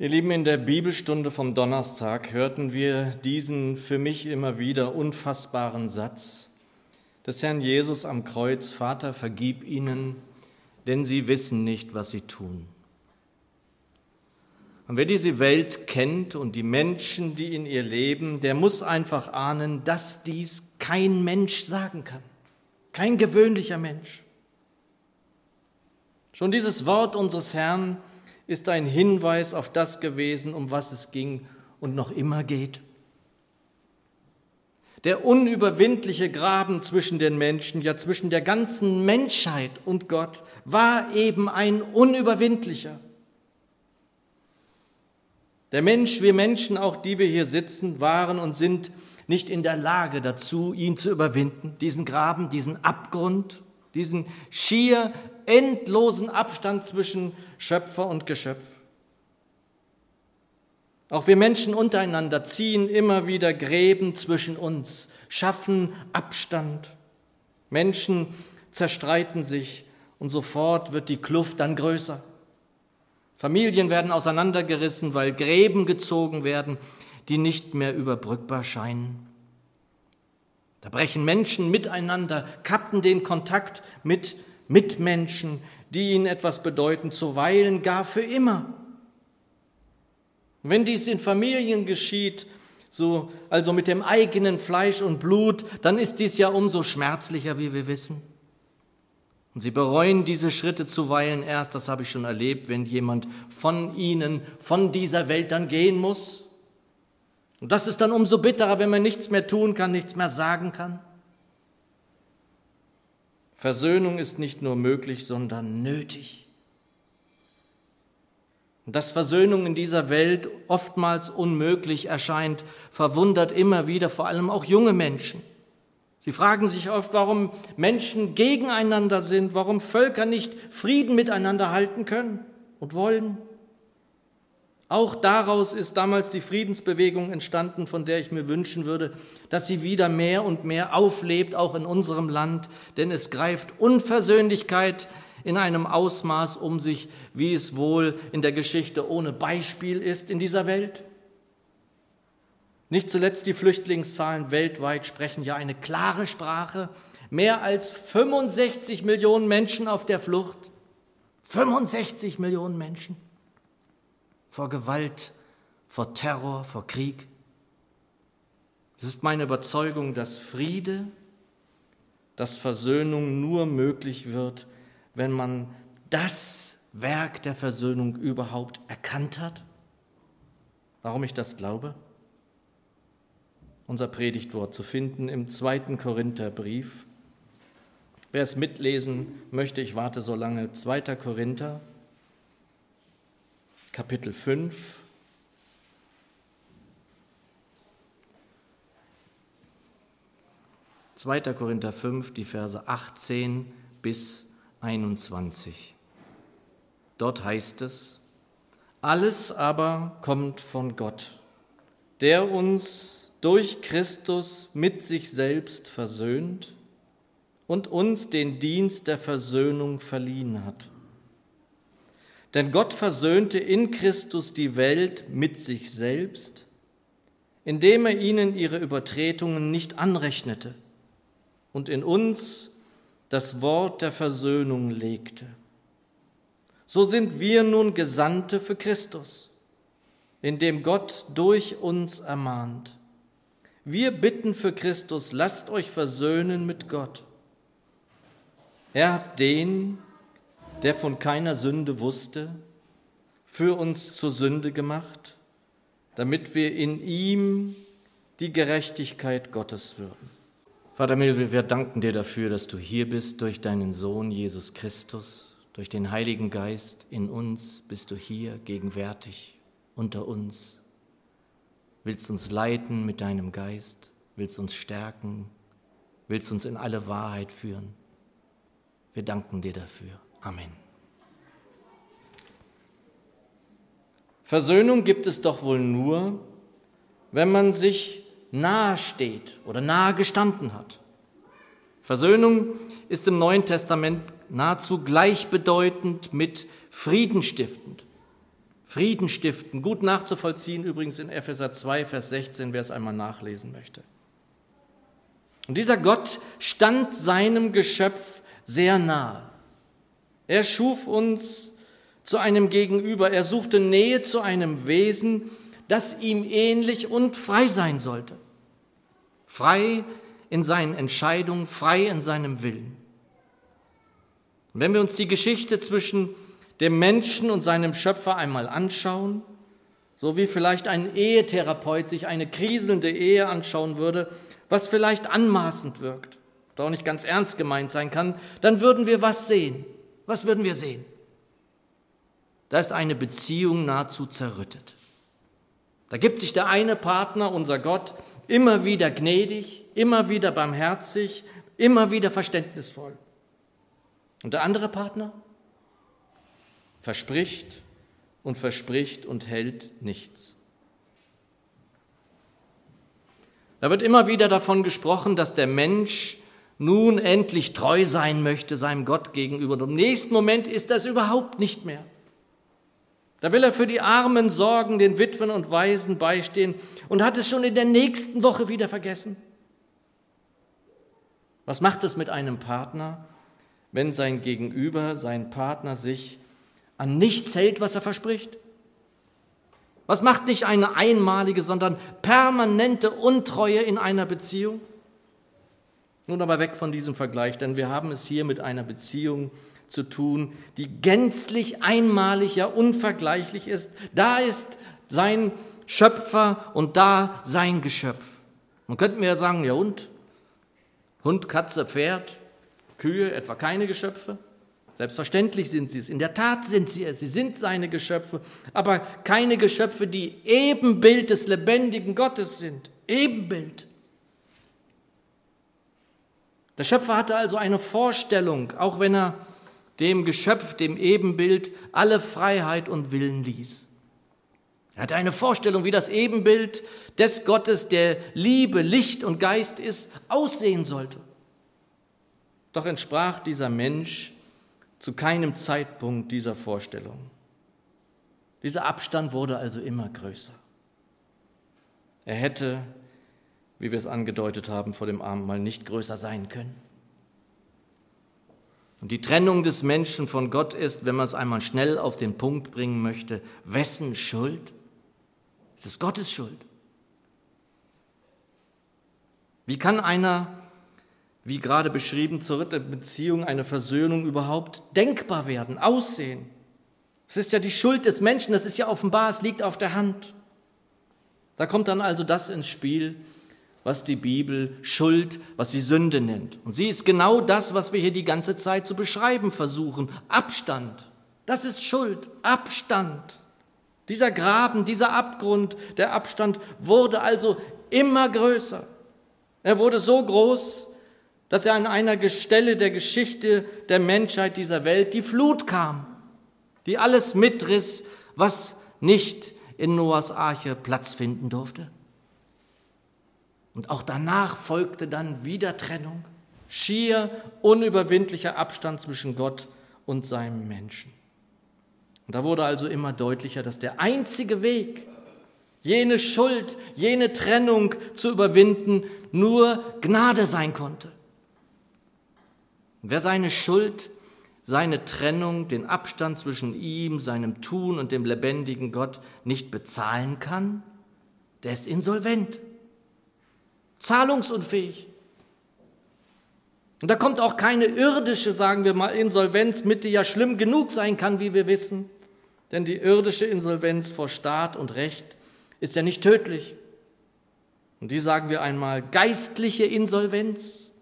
Ihr Lieben, in der Bibelstunde vom Donnerstag hörten wir diesen für mich immer wieder unfassbaren Satz des Herrn Jesus am Kreuz, Vater, vergib ihnen, denn sie wissen nicht, was sie tun. Und wer diese Welt kennt und die Menschen, die in ihr leben, der muss einfach ahnen, dass dies kein Mensch sagen kann, kein gewöhnlicher Mensch. Schon dieses Wort unseres Herrn ist ein Hinweis auf das gewesen, um was es ging und noch immer geht. Der unüberwindliche Graben zwischen den Menschen, ja zwischen der ganzen Menschheit und Gott, war eben ein unüberwindlicher. Der Mensch, wir Menschen, auch die wir hier sitzen, waren und sind nicht in der Lage dazu, ihn zu überwinden, diesen Graben, diesen Abgrund, diesen schier endlosen Abstand zwischen Schöpfer und Geschöpf. Auch wir Menschen untereinander ziehen immer wieder Gräben zwischen uns, schaffen Abstand. Menschen zerstreiten sich und sofort wird die Kluft dann größer. Familien werden auseinandergerissen, weil Gräben gezogen werden, die nicht mehr überbrückbar scheinen. Da brechen Menschen miteinander, kappen den Kontakt mit Mitmenschen, die ihnen etwas bedeuten, zuweilen gar für immer. Wenn dies in Familien geschieht, so, also mit dem eigenen Fleisch und Blut, dann ist dies ja umso schmerzlicher, wie wir wissen. Und sie bereuen diese Schritte zuweilen erst, das habe ich schon erlebt, wenn jemand von ihnen, von dieser Welt dann gehen muss. Und das ist dann umso bitterer, wenn man nichts mehr tun kann, nichts mehr sagen kann. Versöhnung ist nicht nur möglich, sondern nötig. Dass Versöhnung in dieser Welt oftmals unmöglich erscheint, verwundert immer wieder vor allem auch junge Menschen. Sie fragen sich oft, warum Menschen gegeneinander sind, warum Völker nicht Frieden miteinander halten können und wollen. Auch daraus ist damals die Friedensbewegung entstanden, von der ich mir wünschen würde, dass sie wieder mehr und mehr auflebt, auch in unserem Land, denn es greift Unversöhnlichkeit in einem Ausmaß um sich, wie es wohl in der Geschichte ohne Beispiel ist in dieser Welt. Nicht zuletzt die Flüchtlingszahlen weltweit sprechen ja eine klare Sprache. Mehr als 65 Millionen Menschen auf der Flucht. 65 Millionen Menschen vor Gewalt, vor Terror, vor Krieg. Es ist meine Überzeugung, dass Friede, dass Versöhnung nur möglich wird, wenn man das Werk der Versöhnung überhaupt erkannt hat. Warum ich das glaube? Unser Predigtwort zu finden im zweiten Korintherbrief. Wer es mitlesen möchte, ich warte so lange. Zweiter Korinther, Kapitel 5. Zweiter Korinther 5, die Verse 18 bis 21. Dort heißt es, alles aber kommt von Gott, der uns durch Christus mit sich selbst versöhnt und uns den Dienst der Versöhnung verliehen hat denn Gott versöhnte in Christus die Welt mit sich selbst, indem er ihnen ihre Übertretungen nicht anrechnete und in uns das Wort der Versöhnung legte. So sind wir nun Gesandte für Christus, indem Gott durch uns ermahnt. Wir bitten für Christus, lasst euch versöhnen mit Gott. Er hat den, der von keiner Sünde wusste, für uns zur Sünde gemacht, damit wir in ihm die Gerechtigkeit Gottes würden. Vater Milwe, wir danken dir dafür, dass du hier bist durch deinen Sohn Jesus Christus, durch den Heiligen Geist in uns bist du hier gegenwärtig unter uns. Willst uns leiten mit deinem Geist, willst uns stärken, willst uns in alle Wahrheit führen. Wir danken dir dafür. Amen. Versöhnung gibt es doch wohl nur, wenn man sich nahe steht oder nahe gestanden hat. Versöhnung ist im Neuen Testament nahezu gleichbedeutend mit Frieden stiftend. Frieden stiften, gut nachzuvollziehen, übrigens in Epheser 2, Vers 16, wer es einmal nachlesen möchte. Und dieser Gott stand seinem Geschöpf sehr nahe. Er schuf uns zu einem Gegenüber, er suchte Nähe zu einem Wesen, das ihm ähnlich und frei sein sollte. Frei in seinen Entscheidungen, frei in seinem Willen. Wenn wir uns die Geschichte zwischen dem Menschen und seinem Schöpfer einmal anschauen, so wie vielleicht ein Ehetherapeut sich eine kriselnde Ehe anschauen würde, was vielleicht anmaßend wirkt, doch nicht ganz ernst gemeint sein kann, dann würden wir was sehen. Was würden wir sehen? Da ist eine Beziehung nahezu zerrüttet. Da gibt sich der eine Partner, unser Gott, immer wieder gnädig, immer wieder barmherzig, immer wieder verständnisvoll. Und der andere Partner verspricht und verspricht und hält nichts. Da wird immer wieder davon gesprochen, dass der Mensch nun endlich treu sein möchte seinem Gott gegenüber. Und im nächsten Moment ist das überhaupt nicht mehr. Da will er für die Armen sorgen, den Witwen und Waisen beistehen und hat es schon in der nächsten Woche wieder vergessen. Was macht es mit einem Partner, wenn sein Gegenüber, sein Partner sich an nichts hält, was er verspricht? Was macht nicht eine einmalige, sondern permanente Untreue in einer Beziehung? Nun aber weg von diesem Vergleich, denn wir haben es hier mit einer Beziehung zu tun, die gänzlich einmalig, ja unvergleichlich ist. Da ist sein Schöpfer und da sein Geschöpf. Man könnte mir ja sagen, ja und? Hund, Katze, Pferd, Kühe, etwa keine Geschöpfe? Selbstverständlich sind sie es. In der Tat sind sie es. Sie sind seine Geschöpfe, aber keine Geschöpfe, die Ebenbild des lebendigen Gottes sind. Ebenbild. Der Schöpfer hatte also eine Vorstellung, auch wenn er dem Geschöpf, dem Ebenbild, alle Freiheit und Willen ließ. Er hatte eine Vorstellung, wie das Ebenbild des Gottes, der Liebe, Licht und Geist ist, aussehen sollte. Doch entsprach dieser Mensch zu keinem Zeitpunkt dieser Vorstellung. Dieser Abstand wurde also immer größer. Er hätte, wie wir es angedeutet haben, vor dem Abendmahl nicht größer sein können. Und die Trennung des Menschen von Gott ist, wenn man es einmal schnell auf den Punkt bringen möchte, wessen Schuld? Es ist Gottes Schuld. Wie kann einer, wie gerade beschrieben, zerrüttete Beziehung, eine Versöhnung überhaupt denkbar werden, aussehen? Es ist ja die Schuld des Menschen, das ist ja offenbar, es liegt auf der Hand. Da kommt dann also das ins Spiel, was die Bibel Schuld, was sie Sünde nennt. Und sie ist genau das, was wir hier die ganze Zeit zu beschreiben versuchen. Abstand. Das ist Schuld. Abstand. Dieser Graben, dieser Abgrund, der Abstand wurde also immer größer. Er wurde so groß, dass er an einer Stelle der Geschichte der Menschheit dieser Welt die Flut kam, die alles mitriss, was nicht in Noahs Arche Platz finden durfte. Und auch danach folgte dann wieder Trennung, schier unüberwindlicher Abstand zwischen Gott und seinem Menschen. Und da wurde also immer deutlicher, dass der einzige Weg, jene Schuld, jene Trennung zu überwinden, nur Gnade sein konnte. wer seine Schuld, seine Trennung, den Abstand zwischen ihm, seinem Tun und dem lebendigen Gott nicht bezahlen kann, der ist insolvent zahlungsunfähig. Und da kommt auch keine irdische, sagen wir mal, Insolvenz mit, die ja schlimm genug sein kann, wie wir wissen. Denn die irdische Insolvenz vor Staat und Recht ist ja nicht tödlich. Und die sagen wir einmal geistliche Insolvenz,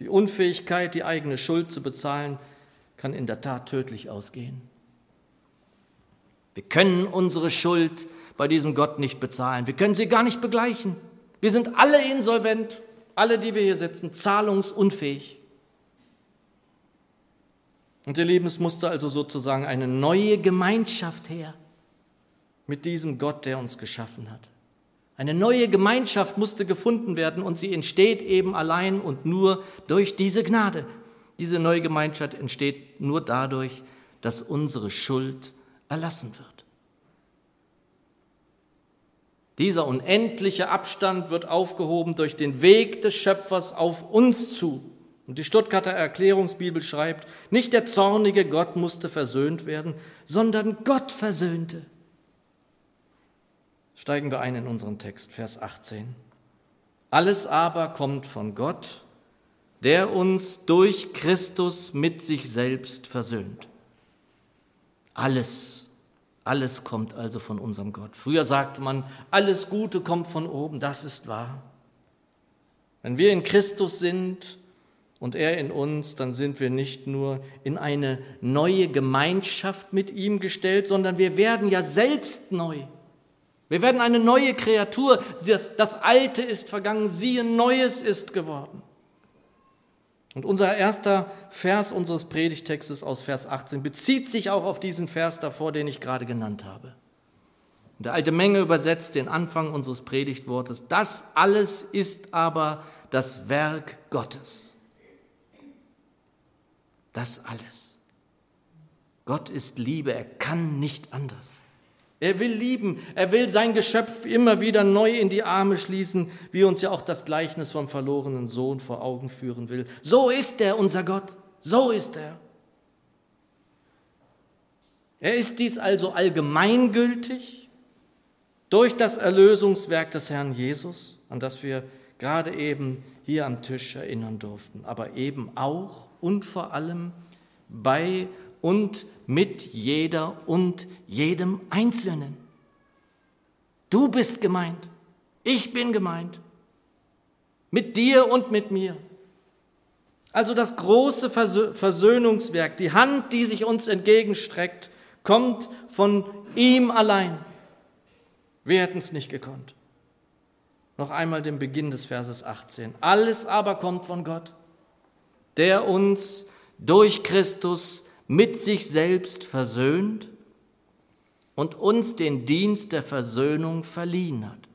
die Unfähigkeit, die eigene Schuld zu bezahlen, kann in der Tat tödlich ausgehen. Wir können unsere Schuld bei diesem Gott nicht bezahlen. Wir können sie gar nicht begleichen. Wir sind alle insolvent, alle, die wir hier sitzen, zahlungsunfähig. Und ihr Lieben, es musste also sozusagen eine neue Gemeinschaft her mit diesem Gott, der uns geschaffen hat. Eine neue Gemeinschaft musste gefunden werden und sie entsteht eben allein und nur durch diese Gnade. Diese neue Gemeinschaft entsteht nur dadurch, dass unsere Schuld erlassen wird. Dieser unendliche Abstand wird aufgehoben durch den Weg des Schöpfers auf uns zu. Und die Stuttgarter Erklärungsbibel schreibt, nicht der zornige Gott musste versöhnt werden, sondern Gott versöhnte. Steigen wir ein in unseren Text, Vers 18. Alles aber kommt von Gott, der uns durch Christus mit sich selbst versöhnt. Alles, alles kommt also von unserem Gott. Früher sagte man, alles Gute kommt von oben, das ist wahr. Wenn wir in Christus sind und er in uns, dann sind wir nicht nur in eine neue Gemeinschaft mit ihm gestellt, sondern wir werden ja selbst neu. Wir werden eine neue Kreatur. Das, das Alte ist vergangen, siehe, Neues ist geworden. Und unser erster Vers unseres Predigtextes aus Vers 18 bezieht sich auch auf diesen Vers davor, den ich gerade genannt habe. Und der alte Menge übersetzt den Anfang unseres Predigtwortes. Das alles ist aber das Werk Gottes. Das alles. Gott ist Liebe, er kann nicht anders. Er will lieben, er will sein Geschöpf immer wieder neu in die Arme schließen, wie uns ja auch das Gleichnis vom verlorenen Sohn vor Augen führen will. So ist er, unser Gott, so ist er. Er ist dies also allgemeingültig durch das Erlösungswerk des Herrn Jesus, an das wir gerade eben hier am Tisch erinnern durften, aber eben auch und vor allem bei und mit jeder und jedem Einzelnen. Du bist gemeint, ich bin gemeint, mit dir und mit mir. Also das große Versöhnungswerk, die Hand, die sich uns entgegenstreckt, kommt von ihm allein. Wir hätten es nicht gekonnt. Noch einmal den Beginn des Verses 18. Alles aber kommt von Gott, der uns durch Christus mit sich selbst versöhnt und uns den Dienst der Versöhnung verliehen hat.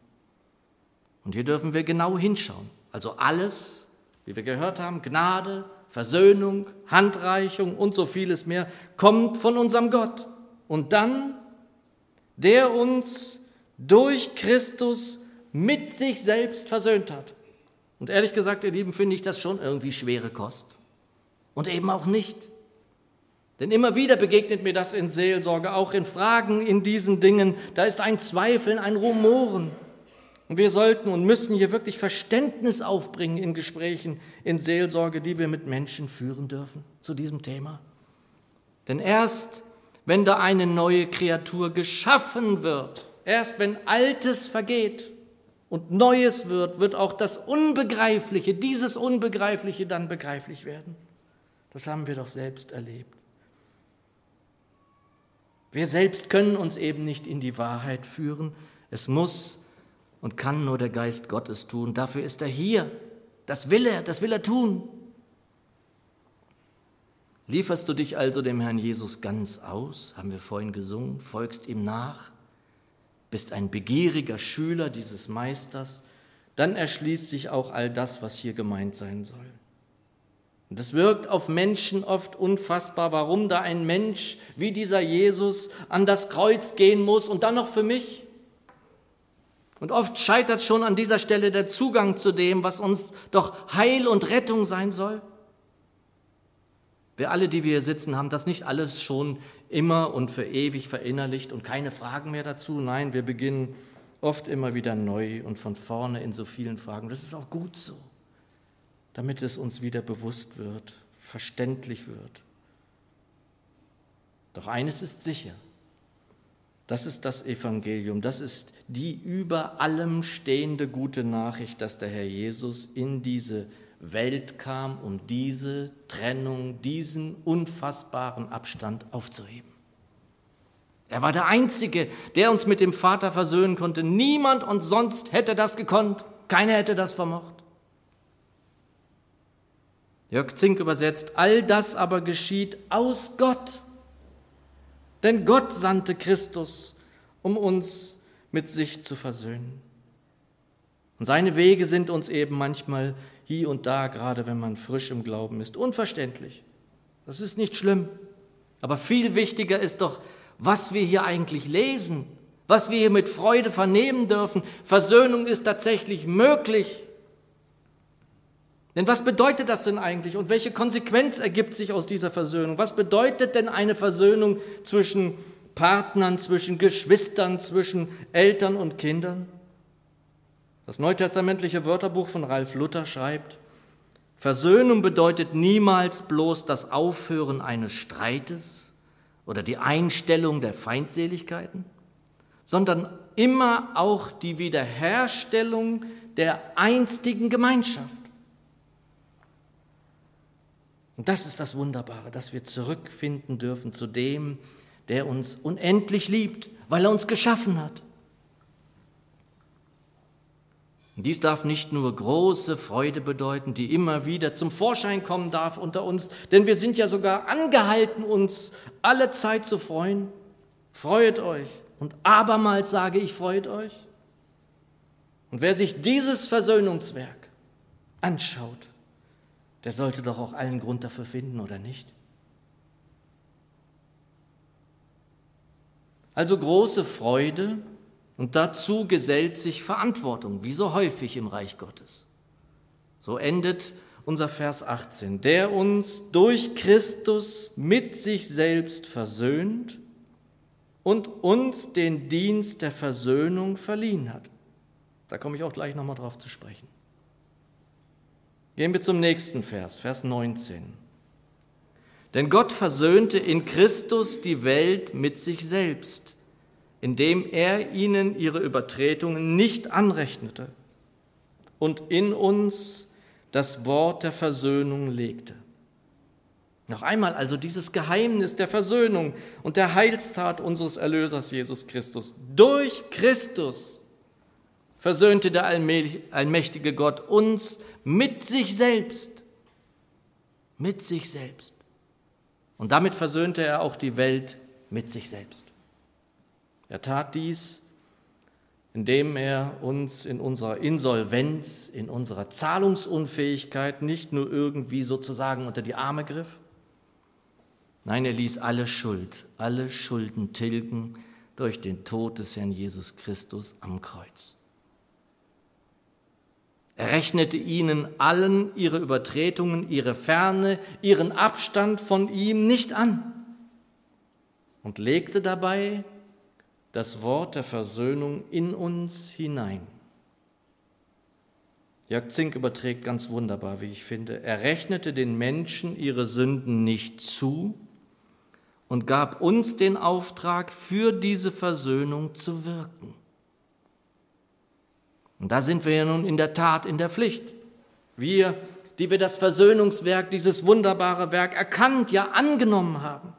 Und hier dürfen wir genau hinschauen. Also alles, wie wir gehört haben, Gnade, Versöhnung, Handreichung und so vieles mehr, kommt von unserem Gott. Und dann, der uns durch Christus mit sich selbst versöhnt hat. Und ehrlich gesagt, ihr Lieben, finde ich das schon irgendwie schwere Kost. Und eben auch nicht. Denn immer wieder begegnet mir das in Seelsorge, auch in Fragen in diesen Dingen. Da ist ein Zweifeln, ein Rumoren. Und wir sollten und müssen hier wirklich Verständnis aufbringen in Gesprächen, in Seelsorge, die wir mit Menschen führen dürfen zu diesem Thema. Denn erst wenn da eine neue Kreatur geschaffen wird, erst wenn Altes vergeht und Neues wird, wird auch das Unbegreifliche, dieses Unbegreifliche dann begreiflich werden. Das haben wir doch selbst erlebt. Wir selbst können uns eben nicht in die Wahrheit führen. Es muss und kann nur der Geist Gottes tun. Dafür ist er hier. Das will er, das will er tun. Lieferst du dich also dem Herrn Jesus ganz aus, haben wir vorhin gesungen, folgst ihm nach, bist ein begieriger Schüler dieses Meisters, dann erschließt sich auch all das, was hier gemeint sein soll. Und das wirkt auf Menschen oft unfassbar, warum da ein Mensch wie dieser Jesus an das Kreuz gehen muss und dann noch für mich. Und oft scheitert schon an dieser Stelle der Zugang zu dem, was uns doch Heil und Rettung sein soll. Wir alle, die wir hier sitzen, haben das nicht alles schon immer und für ewig verinnerlicht und keine Fragen mehr dazu. Nein, wir beginnen oft immer wieder neu und von vorne in so vielen Fragen. Das ist auch gut so damit es uns wieder bewusst wird, verständlich wird. Doch eines ist sicher, das ist das Evangelium, das ist die über allem stehende gute Nachricht, dass der Herr Jesus in diese Welt kam, um diese Trennung, diesen unfassbaren Abstand aufzuheben. Er war der Einzige, der uns mit dem Vater versöhnen konnte. Niemand und sonst hätte das gekonnt. Keiner hätte das vermocht. Jörg Zink übersetzt, all das aber geschieht aus Gott. Denn Gott sandte Christus, um uns mit sich zu versöhnen. Und seine Wege sind uns eben manchmal hier und da, gerade wenn man frisch im Glauben ist, unverständlich. Das ist nicht schlimm. Aber viel wichtiger ist doch, was wir hier eigentlich lesen, was wir hier mit Freude vernehmen dürfen. Versöhnung ist tatsächlich möglich. Denn was bedeutet das denn eigentlich und welche Konsequenz ergibt sich aus dieser Versöhnung? Was bedeutet denn eine Versöhnung zwischen Partnern, zwischen Geschwistern, zwischen Eltern und Kindern? Das neutestamentliche Wörterbuch von Ralf Luther schreibt, Versöhnung bedeutet niemals bloß das Aufhören eines Streites oder die Einstellung der Feindseligkeiten, sondern immer auch die Wiederherstellung der einstigen Gemeinschaft. Und das ist das Wunderbare, dass wir zurückfinden dürfen zu dem, der uns unendlich liebt, weil er uns geschaffen hat. Dies darf nicht nur große Freude bedeuten, die immer wieder zum Vorschein kommen darf unter uns, denn wir sind ja sogar angehalten, uns alle Zeit zu freuen. Freut euch. Und abermals sage ich, freut euch. Und wer sich dieses Versöhnungswerk anschaut, der sollte doch auch allen Grund dafür finden, oder nicht? Also große Freude und dazu gesellt sich Verantwortung, wie so häufig im Reich Gottes. So endet unser Vers 18, der uns durch Christus mit sich selbst versöhnt und uns den Dienst der Versöhnung verliehen hat. Da komme ich auch gleich nochmal drauf zu sprechen. Gehen wir zum nächsten Vers, Vers 19. Denn Gott versöhnte in Christus die Welt mit sich selbst indem er ihnen ihre Übertretungen nicht anrechnete und in uns das Wort der Versöhnung legte. Noch einmal also dieses Geheimnis der Versöhnung und der Heilstat unseres Erlösers Jesus Christus. Durch Christus versöhnte der allmächtige Gott uns mit sich selbst. Mit sich selbst. Und damit versöhnte er auch die Welt mit sich selbst. Er tat dies, indem er uns in unserer Insolvenz, in unserer Zahlungsunfähigkeit nicht nur irgendwie sozusagen unter die Arme griff, nein, er ließ alle Schuld, alle Schulden tilgen durch den Tod des Herrn Jesus Christus am Kreuz. Er rechnete ihnen allen ihre Übertretungen, ihre Ferne, ihren Abstand von ihm nicht an und legte dabei das Wort der Versöhnung in uns hinein. Jörg Zink überträgt ganz wunderbar, wie ich finde. Er rechnete den Menschen ihre Sünden nicht zu und gab uns den Auftrag, für diese Versöhnung zu wirken. Und da sind wir ja nun in der Tat in der Pflicht. Wir, die wir das Versöhnungswerk, dieses wunderbare Werk erkannt, ja angenommen haben.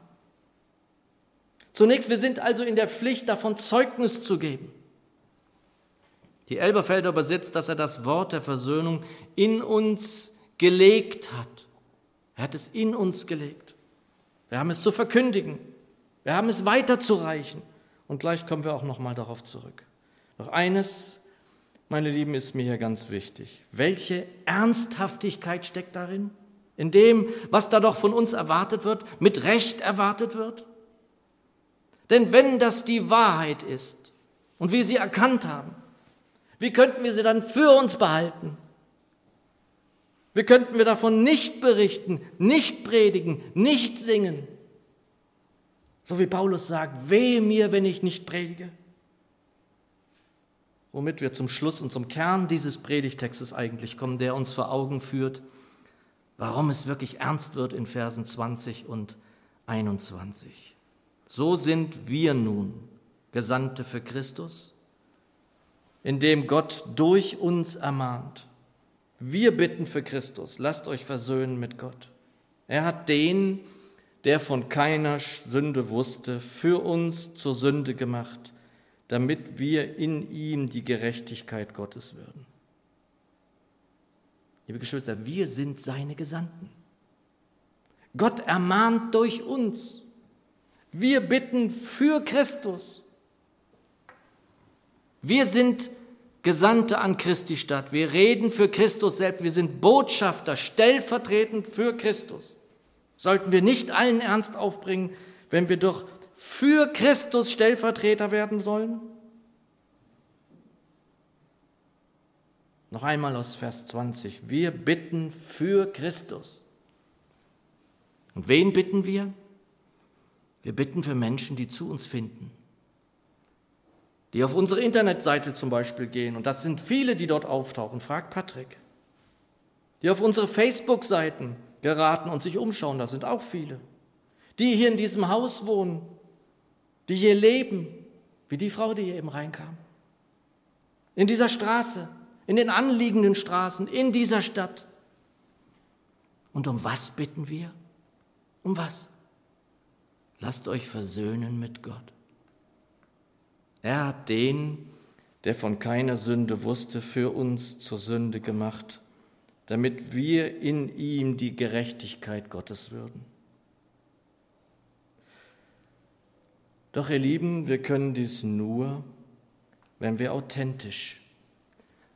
Zunächst, wir sind also in der Pflicht, davon Zeugnis zu geben. Die Elberfelder übersetzt, dass er das Wort der Versöhnung in uns gelegt hat. Er hat es in uns gelegt. Wir haben es zu verkündigen. Wir haben es weiterzureichen. Und gleich kommen wir auch noch mal darauf zurück. Doch eines, meine Lieben, ist mir hier ganz wichtig. Welche Ernsthaftigkeit steckt darin? In dem, was da doch von uns erwartet wird, mit Recht erwartet wird? Denn wenn das die Wahrheit ist und wir sie erkannt haben, wie könnten wir sie dann für uns behalten? Wie könnten wir davon nicht berichten, nicht predigen, nicht singen? So wie Paulus sagt, wehe mir, wenn ich nicht predige. Womit wir zum Schluss und zum Kern dieses Predigtextes eigentlich kommen, der uns vor Augen führt, warum es wirklich ernst wird in Versen 20 und 21. So sind wir nun Gesandte für Christus, indem Gott durch uns ermahnt. Wir bitten für Christus, lasst euch versöhnen mit Gott. Er hat den, der von keiner Sünde wusste, für uns zur Sünde gemacht, damit wir in ihm die Gerechtigkeit Gottes würden. Liebe Geschwister, wir sind seine Gesandten. Gott ermahnt durch uns. Wir bitten für Christus. Wir sind Gesandte an Christi Stadt. Wir reden für Christus selbst. Wir sind Botschafter, stellvertretend für Christus. Sollten wir nicht allen Ernst aufbringen, wenn wir doch für Christus Stellvertreter werden sollen? Noch einmal aus Vers 20. Wir bitten für Christus. Und wen bitten wir? Wir bitten für Menschen, die zu uns finden, die auf unsere Internetseite zum Beispiel gehen, und das sind viele, die dort auftauchen, Frag Patrick, die auf unsere Facebook-Seiten geraten und sich umschauen, das sind auch viele, die hier in diesem Haus wohnen die hier leben, wie die Frau, die hier eben reinkam. In dieser Straße, in den anliegenden Straßen, in dieser Stadt. Und um was bitten wir? Um was? Lasst euch versöhnen mit Gott. Er hat den, der von keiner Sünde wusste, für uns zur Sünde gemacht, damit wir in ihm die Gerechtigkeit Gottes würden. Doch ihr Lieben, wir können dies nur, wenn wir authentisch,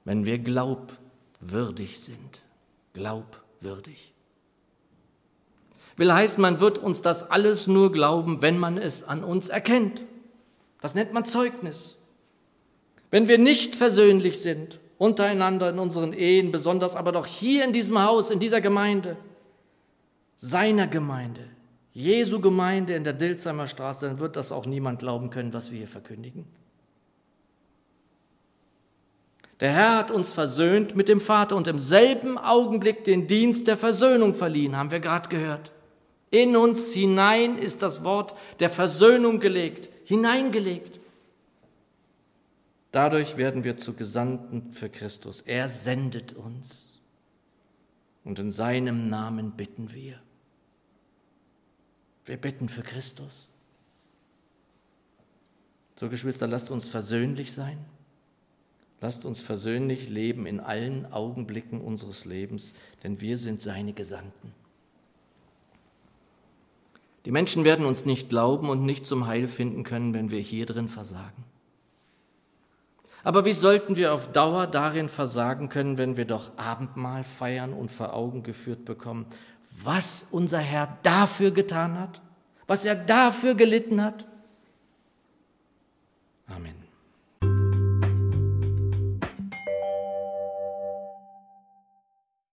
wenn wir glaubwürdig sind. Glaubwürdig. Will heißen, man wird uns das alles nur glauben, wenn man es an uns erkennt. Das nennt man Zeugnis. Wenn wir nicht versöhnlich sind, untereinander in unseren Ehen, besonders aber doch hier in diesem Haus, in dieser Gemeinde, seiner Gemeinde, Jesu Gemeinde in der Dilsheimer Straße, dann wird das auch niemand glauben können, was wir hier verkündigen. Der Herr hat uns versöhnt mit dem Vater und im selben Augenblick den Dienst der Versöhnung verliehen, haben wir gerade gehört. In uns hinein ist das Wort der Versöhnung gelegt hineingelegt. Dadurch werden wir zu Gesandten für Christus. Er sendet uns. Und in seinem Namen bitten wir. Wir bitten für Christus. So, Geschwister, lasst uns versöhnlich sein. Lasst uns versöhnlich leben in allen Augenblicken unseres Lebens, denn wir sind seine Gesandten. Die Menschen werden uns nicht glauben und nicht zum Heil finden können, wenn wir hier drin versagen. Aber wie sollten wir auf Dauer darin versagen können, wenn wir doch Abendmahl feiern und vor Augen geführt bekommen, was unser Herr dafür getan hat, was er dafür gelitten hat? Amen.